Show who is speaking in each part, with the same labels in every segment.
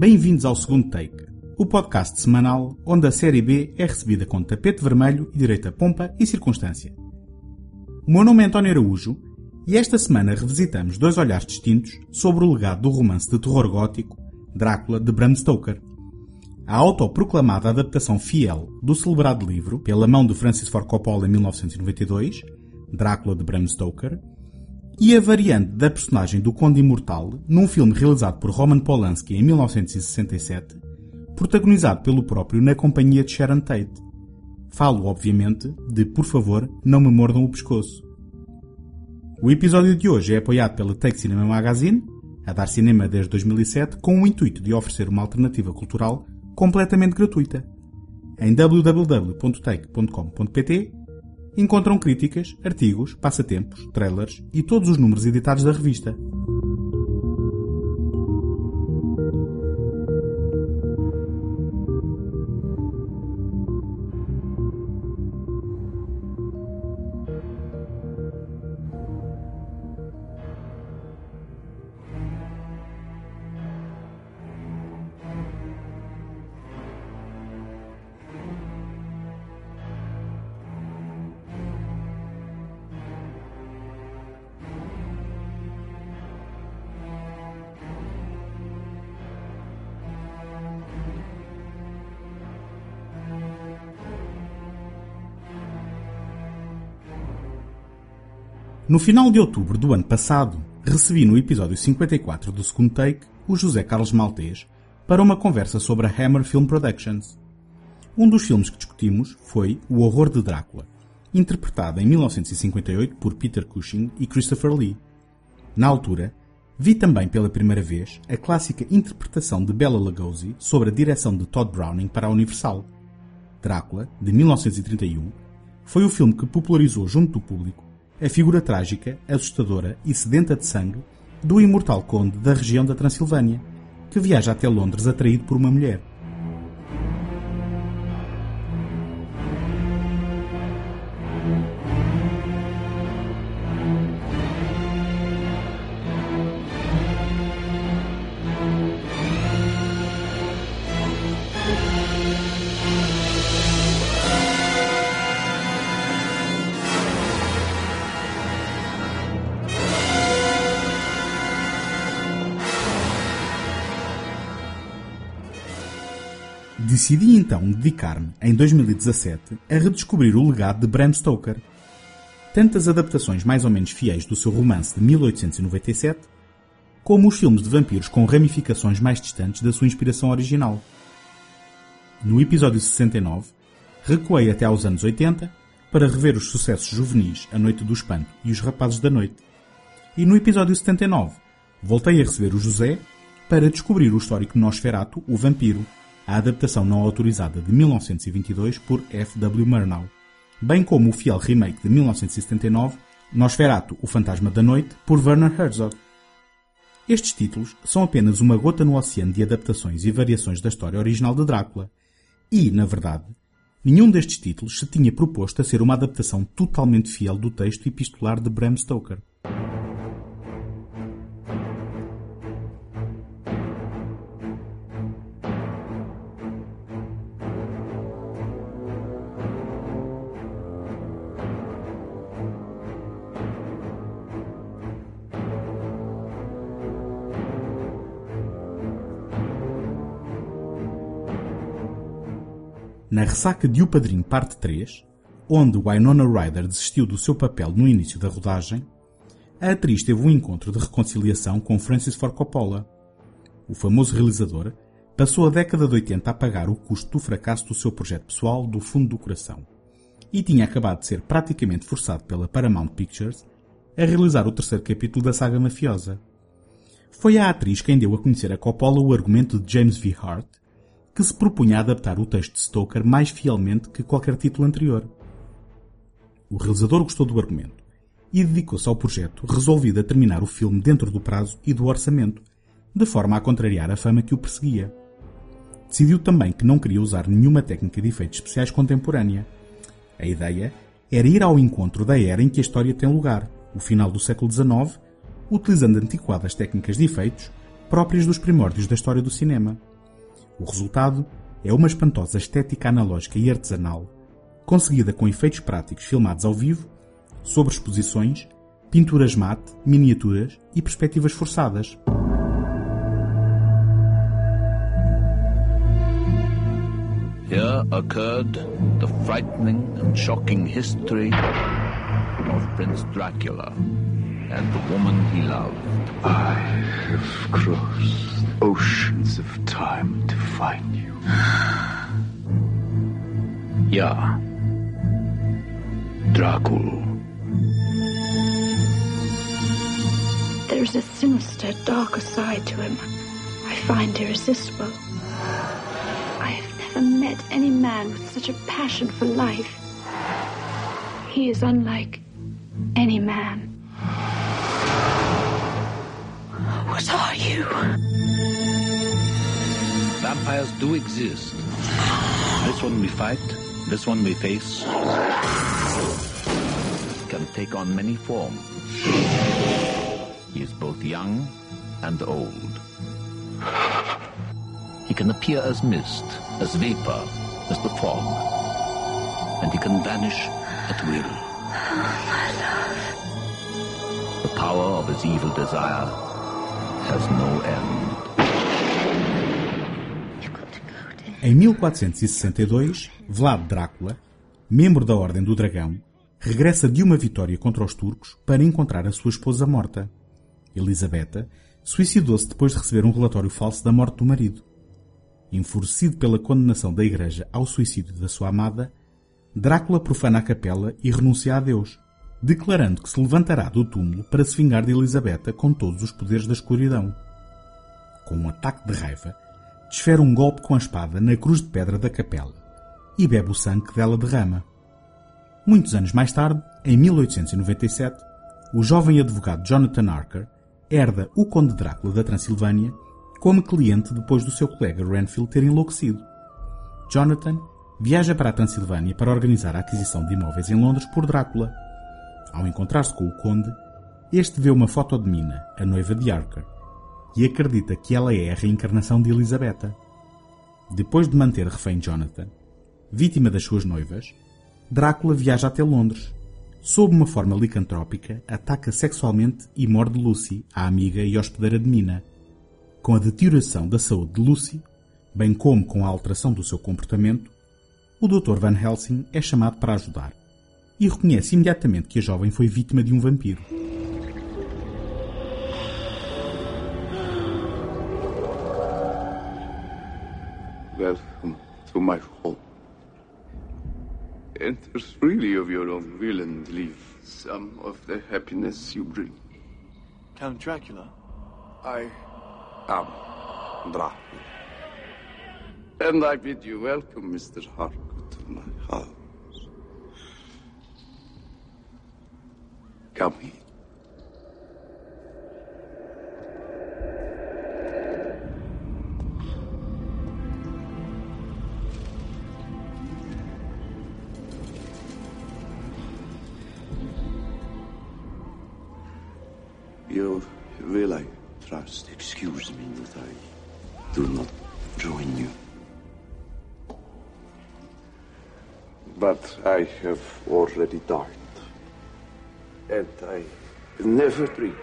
Speaker 1: Bem-vindos ao segundo take, o podcast semanal onde a série B é recebida com tapete vermelho e direita pompa e circunstância. O meu nome é António Araújo e esta semana revisitamos dois olhares distintos sobre o legado do romance de terror gótico Drácula de Bram Stoker. A autoproclamada adaptação fiel do celebrado livro, pela mão de Francis Ford Coppola em 1992, Drácula de Bram Stoker, e a variante da personagem do Conde Imortal num filme realizado por Roman Polanski em 1967, protagonizado pelo próprio na companhia de Sharon Tate. Falo, obviamente, de Por favor, não me mordam o pescoço. O episódio de hoje é apoiado pela Take Cinema Magazine, a dar cinema desde 2007, com o intuito de oferecer uma alternativa cultural completamente gratuita. Em www.take.com.pt encontram críticas, artigos, passatempos, trailers e todos os números editados da revista. No final de outubro do ano passado, recebi no episódio 54 do segundo take o José Carlos Maltês para uma conversa sobre a Hammer Film Productions. Um dos filmes que discutimos foi O Horror de Drácula, interpretado em 1958 por Peter Cushing e Christopher Lee. Na altura, vi também pela primeira vez a clássica interpretação de Bela Lugosi sobre a direção de Todd Browning para a Universal. Drácula, de 1931, foi o filme que popularizou junto do público a figura trágica, assustadora e sedenta de sangue do imortal conde da região da Transilvânia, que viaja até Londres atraído por uma mulher. Decidi então dedicar-me, em 2017, a redescobrir o legado de Bram Stoker. Tantas adaptações mais ou menos fiéis do seu romance de 1897, como os filmes de vampiros com ramificações mais distantes da sua inspiração original. No episódio 69, recuei até aos anos 80 para rever os sucessos juvenis A Noite do Espanto e Os Rapazes da Noite. E no episódio 79, voltei a receber o José para descobrir o histórico Nosferato, o vampiro, a adaptação não autorizada de 1922 por F. W. Murnau, bem como o fiel remake de 1979, Nosferatu, o Fantasma da Noite, por Werner Herzog. Estes títulos são apenas uma gota no oceano de adaptações e variações da história original de Drácula, e, na verdade, nenhum destes títulos se tinha proposto a ser uma adaptação totalmente fiel do texto epistolar de Bram Stoker. Na ressaca de O Padrinho Parte 3, onde Winona Ryder desistiu do seu papel no início da rodagem, a atriz teve um encontro de reconciliação com Francis Ford Coppola. O famoso realizador passou a década de 80 a pagar o custo do fracasso do seu projeto pessoal do fundo do coração e tinha acabado de ser praticamente forçado pela Paramount Pictures a realizar o terceiro capítulo da saga mafiosa. Foi a atriz quem deu a conhecer a Coppola o argumento de James V. Hart que se propunha a adaptar o texto de Stoker mais fielmente que qualquer título anterior. O realizador gostou do argumento e dedicou-se ao projeto, resolvido a terminar o filme dentro do prazo e do orçamento, de forma a contrariar a fama que o perseguia. Decidiu também que não queria usar nenhuma técnica de efeitos especiais contemporânea. A ideia era ir ao encontro da era em que a história tem lugar, o final do século XIX, utilizando antiquadas técnicas de efeitos próprias dos primórdios da história do cinema. O resultado é uma espantosa estética analógica e artesanal, conseguida com efeitos práticos filmados ao vivo, sobre exposições, pinturas mate, miniaturas e perspectivas forçadas.
Speaker 2: Here occurred the frightening and shocking history of Prince Dracula and the woman he loved.
Speaker 3: I have crossed oceans of time to find you.
Speaker 2: yeah. Dracul.
Speaker 4: There's a sinister, darker side to him I find irresistible. I have never met any man with such a passion for life. He is unlike any man. What are you?
Speaker 2: Vampires do exist. This one we fight, this one we face. Can take on many forms. He is both young and old. He can appear as mist, as vapor, as the fog. And he can vanish at will. Oh, my love. The power of his evil desire
Speaker 1: Em 1462, Vlad Drácula, membro da Ordem do Dragão, regressa de uma vitória contra os turcos para encontrar a sua esposa morta. Elisabetta suicidou-se depois de receber um relatório falso da morte do marido. Enfurecido pela condenação da Igreja ao suicídio da sua amada, Drácula profana a capela e renuncia a Deus, declarando que se levantará do túmulo para se vingar de Elisabetta com todos os poderes da escuridão. Com um ataque de raiva, desfere um golpe com a espada na cruz de pedra da capela e bebe o sangue que dela derrama. Muitos anos mais tarde, em 1897, o jovem advogado Jonathan Archer herda o Conde Drácula da Transilvânia como cliente depois do seu colega Renfield ter enlouquecido. Jonathan viaja para a Transilvânia para organizar a aquisição de imóveis em Londres por Drácula. Ao encontrar-se com o Conde, este vê uma foto de Mina, a noiva de Archer, e acredita que ela é a reencarnação de Elisabetta. Depois de manter refém Jonathan, vítima das suas noivas, Drácula viaja até Londres. Sob uma forma licantrópica, ataca sexualmente e morde Lucy, a amiga e hospedeira de Mina. Com a deterioração da saúde de Lucy, bem como com a alteração do seu comportamento, o Dr. Van Helsing é chamado para ajudar e reconhece imediatamente que a jovem foi vítima de um vampiro.
Speaker 3: Welcome to my home. Enter freely of your own will and leave some of the happiness you bring.
Speaker 5: Count Dracula.
Speaker 3: I am Dracula. And I bid you welcome, Mr. Harcourt, You will, I trust, excuse me that I do not join you. But I have already dined. And I never drink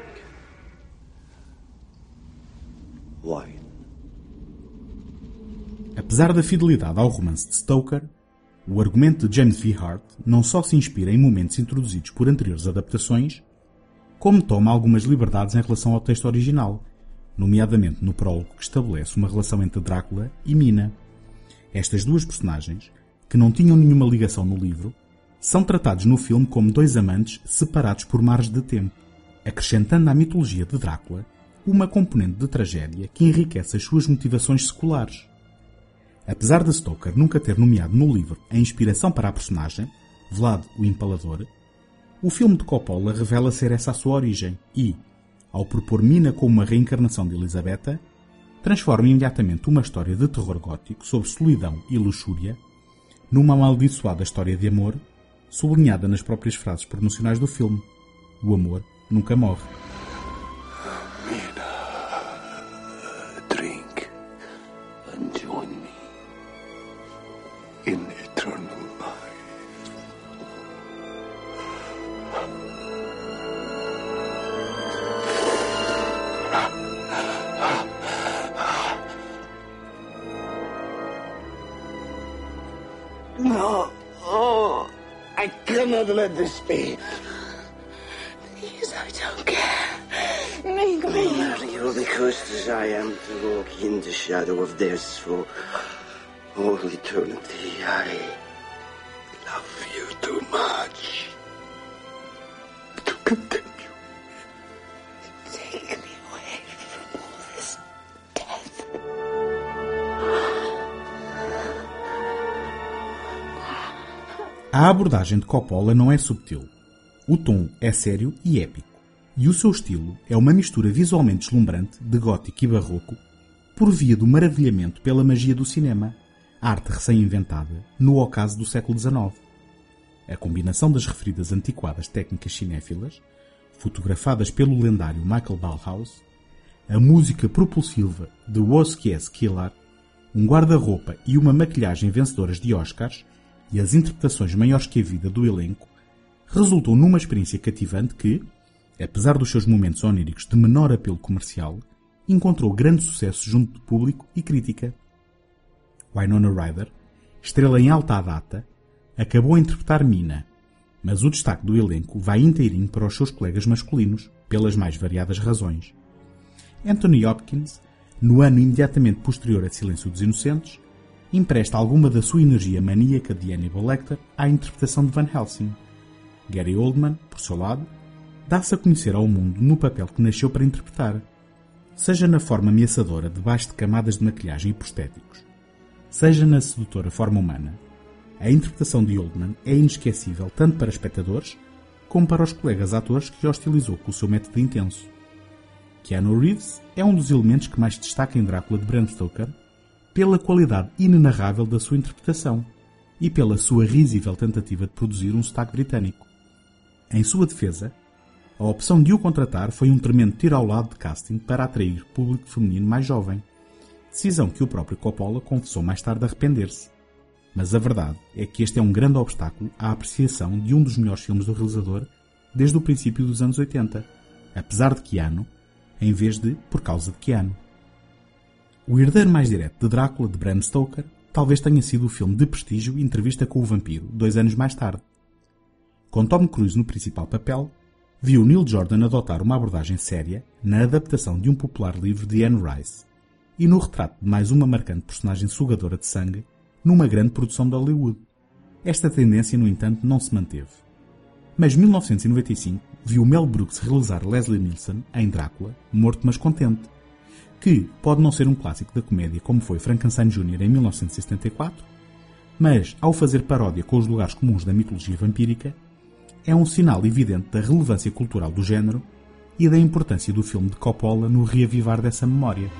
Speaker 3: wine.
Speaker 1: Apesar da fidelidade ao romance de Stoker, o argumento de James V. Hart não só se inspira em momentos introduzidos por anteriores adaptações, como toma algumas liberdades em relação ao texto original, nomeadamente no prólogo que estabelece uma relação entre Drácula e Mina. Estas duas personagens, que não tinham nenhuma ligação no livro, são tratados no filme como dois amantes separados por mares de tempo, acrescentando à mitologia de Drácula uma componente de tragédia que enriquece as suas motivações seculares. Apesar de Stoker nunca ter nomeado no livro a inspiração para a personagem, Vlad o Empalador, o filme de Coppola revela ser essa a sua origem e, ao propor Mina como uma reencarnação de Elisabetta, transforma imediatamente uma história de terror gótico sobre solidão e luxúria numa amaldiçoada história de amor, sublinhada nas próprias frases promocionais do filme. O amor nunca morre.
Speaker 4: I don't care. Make me.
Speaker 6: Are you cursed as I am to walk in the shadow of death for all eternity? I love you too much to continue.
Speaker 4: Take me away from all this death.
Speaker 1: A abordagem de Coppola não é subtil. O tom é sério e épico. E o seu estilo é uma mistura visualmente deslumbrante de gótico e barroco por via do maravilhamento pela magia do cinema, arte recém-inventada no ocaso do século XIX. A combinação das referidas antiquadas técnicas cinéfilas, fotografadas pelo lendário Michael Ballhaus, a música propulsiva de Wozkies Killar, um guarda-roupa e uma maquilhagem vencedoras de Oscars e as interpretações maiores que a vida do elenco resultam numa experiência cativante que, apesar dos seus momentos oníricos de menor apelo comercial, encontrou grande sucesso junto do público e crítica. Winona Ryder, estrela em alta data, acabou a interpretar Mina, mas o destaque do elenco vai inteirinho para os seus colegas masculinos, pelas mais variadas razões. Anthony Hopkins, no ano imediatamente posterior a Silêncio dos Inocentes, empresta alguma da sua energia maníaca de Hannibal Lecter à interpretação de Van Helsing. Gary Oldman, por seu lado, dá-se a conhecer ao mundo no papel que nasceu para interpretar, seja na forma ameaçadora debaixo de camadas de maquilhagem e prostéticos, seja na sedutora forma humana. A interpretação de Oldman é inesquecível tanto para espectadores como para os colegas atores que hostilizou com o seu método intenso. Keanu Reeves é um dos elementos que mais destaca em Drácula de Bram Stoker pela qualidade inenarrável da sua interpretação e pela sua risível tentativa de produzir um sotaque britânico. Em sua defesa, a opção de o contratar foi um tremendo tiro ao lado de casting para atrair público feminino mais jovem, decisão que o próprio Coppola confessou mais tarde arrepender-se. Mas a verdade é que este é um grande obstáculo à apreciação de um dos melhores filmes do realizador desde o princípio dos anos 80, apesar de Keanu, em vez de por causa de Keanu. O herdeiro mais direto de Drácula de Bram Stoker talvez tenha sido o filme de prestígio Entrevista com o Vampiro, dois anos mais tarde. Com Tom Cruise no principal papel, viu Neil Jordan adotar uma abordagem séria na adaptação de um popular livro de Anne Rice e no retrato de mais uma marcante personagem sugadora de sangue numa grande produção de Hollywood. Esta tendência, no entanto, não se manteve. Mas 1995 viu Mel Brooks realizar Leslie Nielsen em Drácula, Morto Mas Contente, que pode não ser um clássico da comédia como foi Frankenstein Jr. em 1974, mas, ao fazer paródia com os lugares comuns da mitologia vampírica, é um sinal evidente da relevância cultural do género e da importância do filme de Coppola no reavivar dessa memória.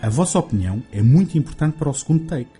Speaker 1: A vossa opinião é muito importante para o segundo take.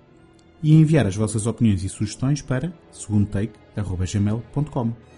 Speaker 1: e enviar as vossas opiniões e sugestões para segundotake.gmail.com.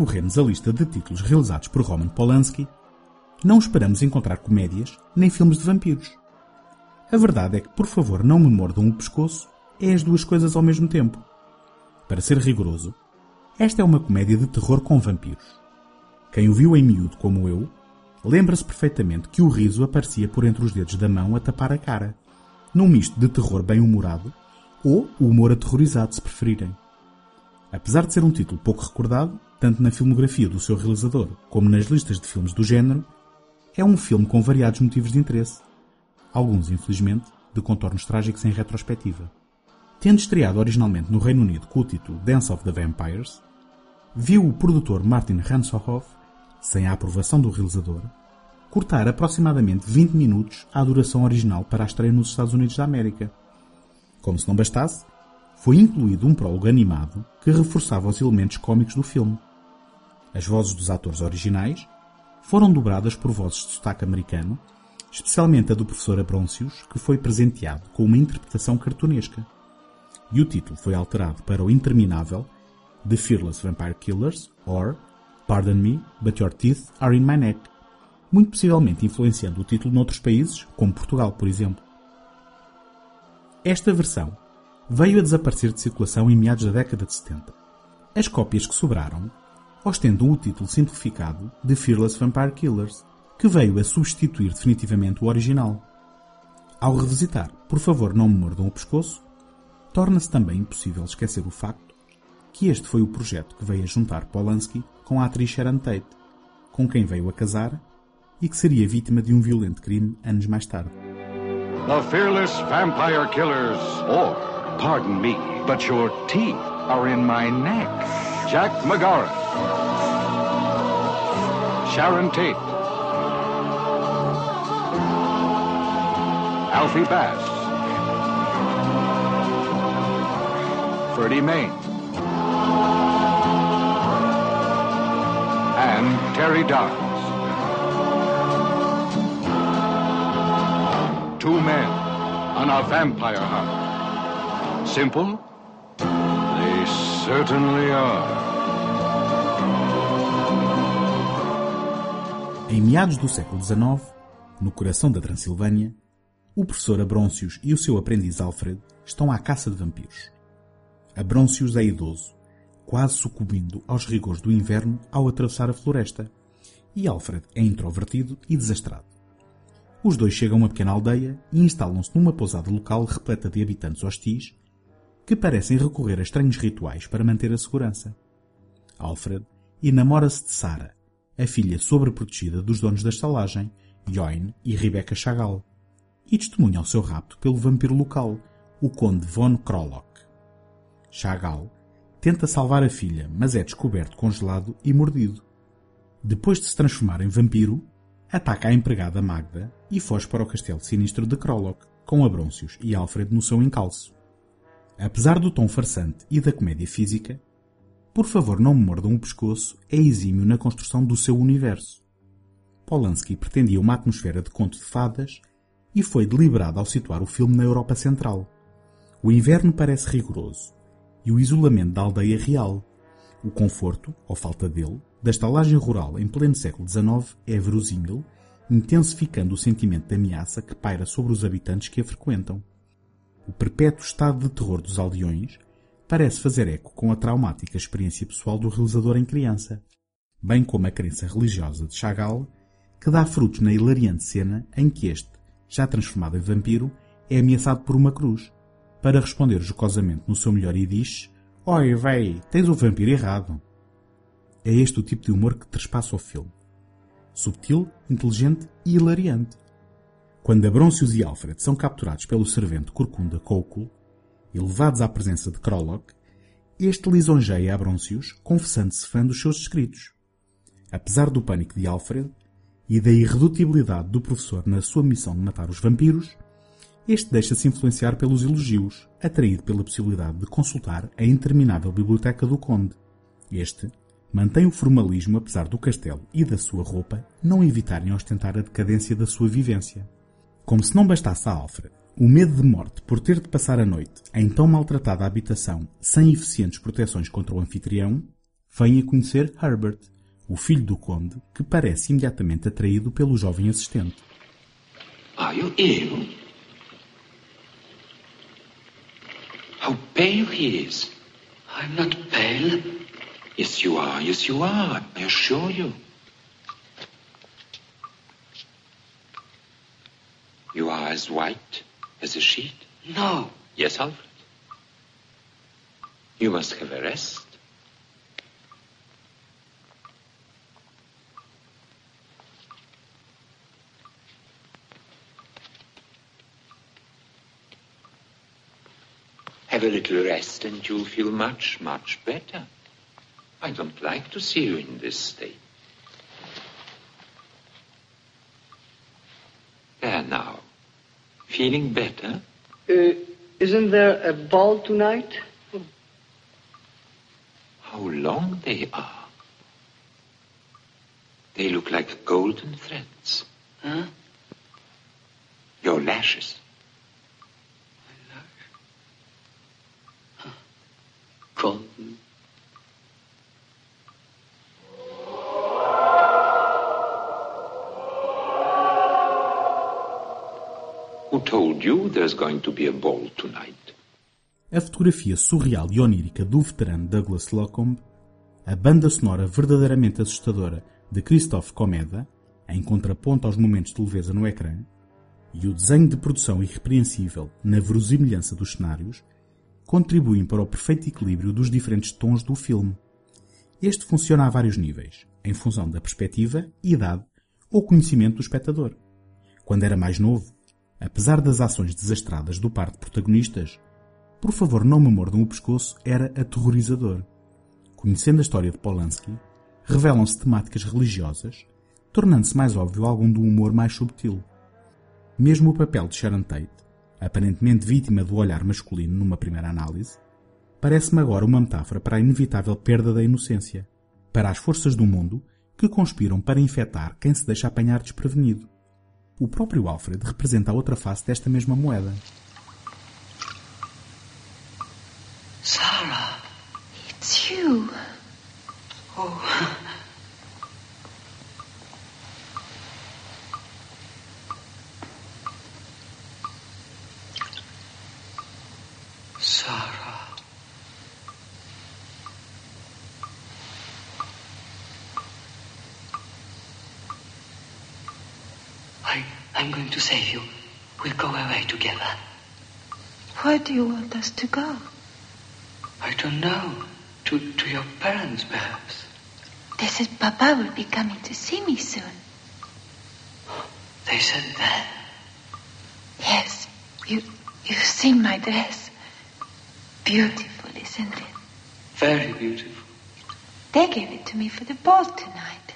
Speaker 1: Quando percorremos a lista de títulos realizados por Roman Polanski, não esperamos encontrar comédias nem filmes de vampiros. A verdade é que, por favor, não me mordam o pescoço, é as duas coisas ao mesmo tempo. Para ser rigoroso, esta é uma comédia de terror com vampiros. Quem o viu em miúdo como eu, lembra-se perfeitamente que o riso aparecia por entre os dedos da mão a tapar a cara, num misto de terror bem-humorado ou o humor aterrorizado, se preferirem. Apesar de ser um título pouco recordado, tanto na filmografia do seu realizador como nas listas de filmes do género, é um filme com variados motivos de interesse, alguns, infelizmente, de contornos trágicos em retrospectiva. Tendo estreado originalmente no Reino Unido com o título Dance of the Vampires, viu o produtor Martin Hansohoff, sem a aprovação do realizador, cortar aproximadamente 20 minutos à duração original para a estreia nos Estados Unidos da América. Como se não bastasse, foi incluído um prólogo animado que reforçava os elementos cómicos do filme. As vozes dos atores originais foram dobradas por vozes de sotaque americano, especialmente a do professor Abroncius, que foi presenteado com uma interpretação cartunesca. E o título foi alterado para o interminável The Fearless Vampire Killers or Pardon Me, but Your Teeth Are in My Neck, muito possivelmente influenciando o título noutros países, como Portugal, por exemplo. Esta versão veio a desaparecer de circulação em meados da década de 70. As cópias que sobraram ostentam o título simplificado de Fearless Vampire Killers, que veio a substituir definitivamente o original. Ao revisitar Por favor não me mordam o pescoço, torna-se também impossível esquecer o facto que este foi o projeto que veio a juntar Polanski com a atriz Sharon Tate, com quem veio a casar e que seria vítima de um violento crime anos mais tarde.
Speaker 7: The Fearless Vampire Killers, or, pardon me, but your teeth are in my neck. Jack McGarrett. Sharon Tate. Alfie Bass. Freddie Main. And Terry Downs. Two men on a vampire hunt. Simple? They certainly are.
Speaker 1: Em meados do século XIX, no coração da Transilvânia, o professor Abroncius e o seu aprendiz Alfred estão à caça de vampiros. Abroncius é idoso, quase sucumbindo aos rigores do inverno ao atravessar a floresta, e Alfred é introvertido e desastrado. Os dois chegam a uma pequena aldeia e instalam-se numa pousada local repleta de habitantes hostis que parecem recorrer a estranhos rituais para manter a segurança. Alfred enamora-se de Sara, a filha sobreprotegida dos donos da estalagem, Join e Rebecca Chagall, e testemunha o seu rapto pelo vampiro local, o conde von Krolok. Chagall tenta salvar a filha, mas é descoberto congelado e mordido. Depois de se transformar em vampiro, ataca a empregada Magda e foge para o castelo sinistro de Krolok, com Abroncius e Alfred no seu encalço. Apesar do tom farsante e da comédia física, Por favor não me mordam o pescoço é exímio na construção do seu universo. Polanski pretendia uma atmosfera de conto de fadas e foi deliberado ao situar o filme na Europa Central. O inverno parece rigoroso e o isolamento da aldeia real. O conforto, ou falta dele, da estalagem rural em pleno século XIX é verosímil, intensificando o sentimento de ameaça que paira sobre os habitantes que a frequentam. O perpétuo estado de terror dos aldeões parece fazer eco com a traumática experiência pessoal do realizador em criança, bem como a crença religiosa de Chagall, que dá frutos na hilariante cena em que este, já transformado em vampiro, é ameaçado por uma cruz, para responder jocosamente no seu melhor e diz Oi, véi, tens o vampiro errado. É este o tipo de humor que trespassa o filme. Subtil, inteligente e hilariante. Quando Abroncius e Alfred são capturados pelo servente Corcunda Cóculo e levados à presença de Krolok, este lisonjeia Abroncius, confessando-se fã dos seus escritos. Apesar do pânico de Alfred e da irredutibilidade do professor na sua missão de matar os vampiros, este deixa-se influenciar pelos elogios, atraído pela possibilidade de consultar a interminável biblioteca do Conde. Este mantém o formalismo apesar do castelo e da sua roupa não evitarem ostentar a decadência da sua vivência. Como se não bastasse a Alfred o medo de morte por ter de passar a noite em tão maltratada habitação sem eficientes proteções contra o anfitrião vem a conhecer Herbert, o filho do conde, que parece imediatamente atraído pelo jovem assistente.
Speaker 8: Ah, eu, eu? How pale he is. I'm not pale. Yes, you are. Yes, you are. I assure you. You are as white as a sheet?
Speaker 9: No.
Speaker 8: Yes, Alfred. You must have a rest. Have a little rest and you'll feel much, much better. I don't like to see you in this state. There now. Feeling better?
Speaker 9: Uh, isn't there a ball tonight?
Speaker 8: How long they are. They look like golden threads.
Speaker 9: Huh?
Speaker 8: Your lashes. Told you there's going to be a ball tonight?
Speaker 1: A fotografia surreal e onírica do veterano Douglas Locombe, a banda sonora verdadeiramente assustadora de Christophe Comeda, em contraponto aos momentos de leveza no ecrã, e o desenho de produção irrepreensível na verosimilhança dos cenários, contribuem para o perfeito equilíbrio dos diferentes tons do filme. Este funciona a vários níveis, em função da perspectiva, idade ou conhecimento do espectador. Quando era mais novo, apesar das ações desastradas do par de protagonistas, por favor não me mordam o pescoço era aterrorizador. Conhecendo a história de Polanski, revelam-se temáticas religiosas, tornando-se mais óbvio algum do humor mais subtil. Mesmo o papel de Sharon Tate, aparentemente vítima do olhar masculino numa primeira análise, parece-me agora uma metáfora para a inevitável perda da inocência, para as forças do mundo que conspiram para infectar quem se deixa apanhar desprevenido. O próprio Alfred representa a outra face desta mesma moeda.
Speaker 9: Sarah.
Speaker 4: It's you.
Speaker 9: Oh. I'm going to save you. We'll go away together.
Speaker 4: Where do you want us to go?
Speaker 9: I don't know. To, to your parents, perhaps.
Speaker 4: They said Papa will be coming to see me soon.
Speaker 9: They said that.
Speaker 4: Yes, you, you've seen my dress. Beautiful, isn't it?
Speaker 9: Very beautiful.
Speaker 4: They gave it to me for the ball tonight.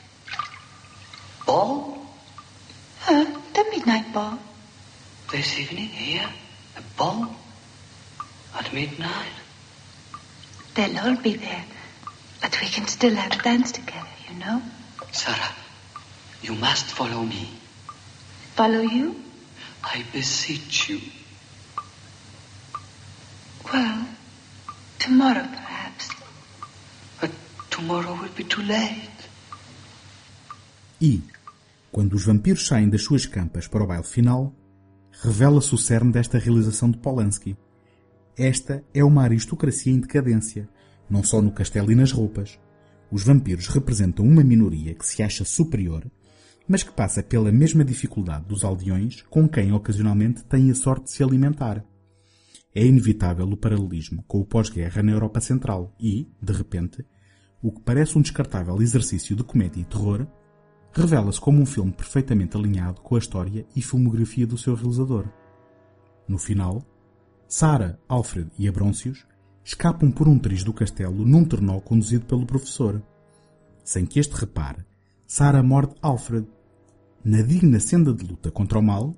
Speaker 9: Ball?
Speaker 4: Huh? The midnight ball.
Speaker 9: This evening here? A ball? At midnight?
Speaker 4: They'll all be there. But we can still have a dance together, you know?
Speaker 9: Sarah, you must follow me.
Speaker 4: Follow you?
Speaker 9: I beseech you.
Speaker 4: Well, tomorrow perhaps.
Speaker 9: But tomorrow will be too late.
Speaker 1: E, quando os vampiros saem das suas campas para o baile final, revela-se o cerne desta realização de Polanski. Esta é uma aristocracia em decadência, não só no castelo e nas roupas. Os vampiros representam uma minoria que se acha superior, mas que passa pela mesma dificuldade dos aldeões com quem ocasionalmente tem a sorte de se alimentar. É inevitável o paralelismo com o pós-guerra na Europa Central e, de repente, o que parece um descartável exercício de comédia e terror revela-se como um filme perfeitamente alinhado com a história e filmografia do seu realizador. No final, Sarah, Alfred e Abroncius escapam por um triz do castelo num trenó conduzido pelo professor. Sem que este repare, Sarah morde Alfred. Na digna senda de luta contra o mal,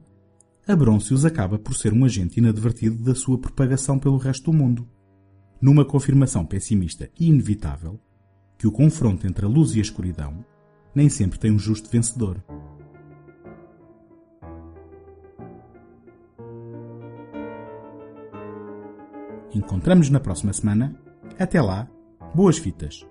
Speaker 1: Abroncius acaba por ser um agente inadvertido da sua propagação pelo resto do mundo. Numa confirmação pessimista e inevitável, que o confronto entre a luz e a escuridão nem sempre tem um justo vencedor. Encontramos na próxima semana. Até lá, boas fitas!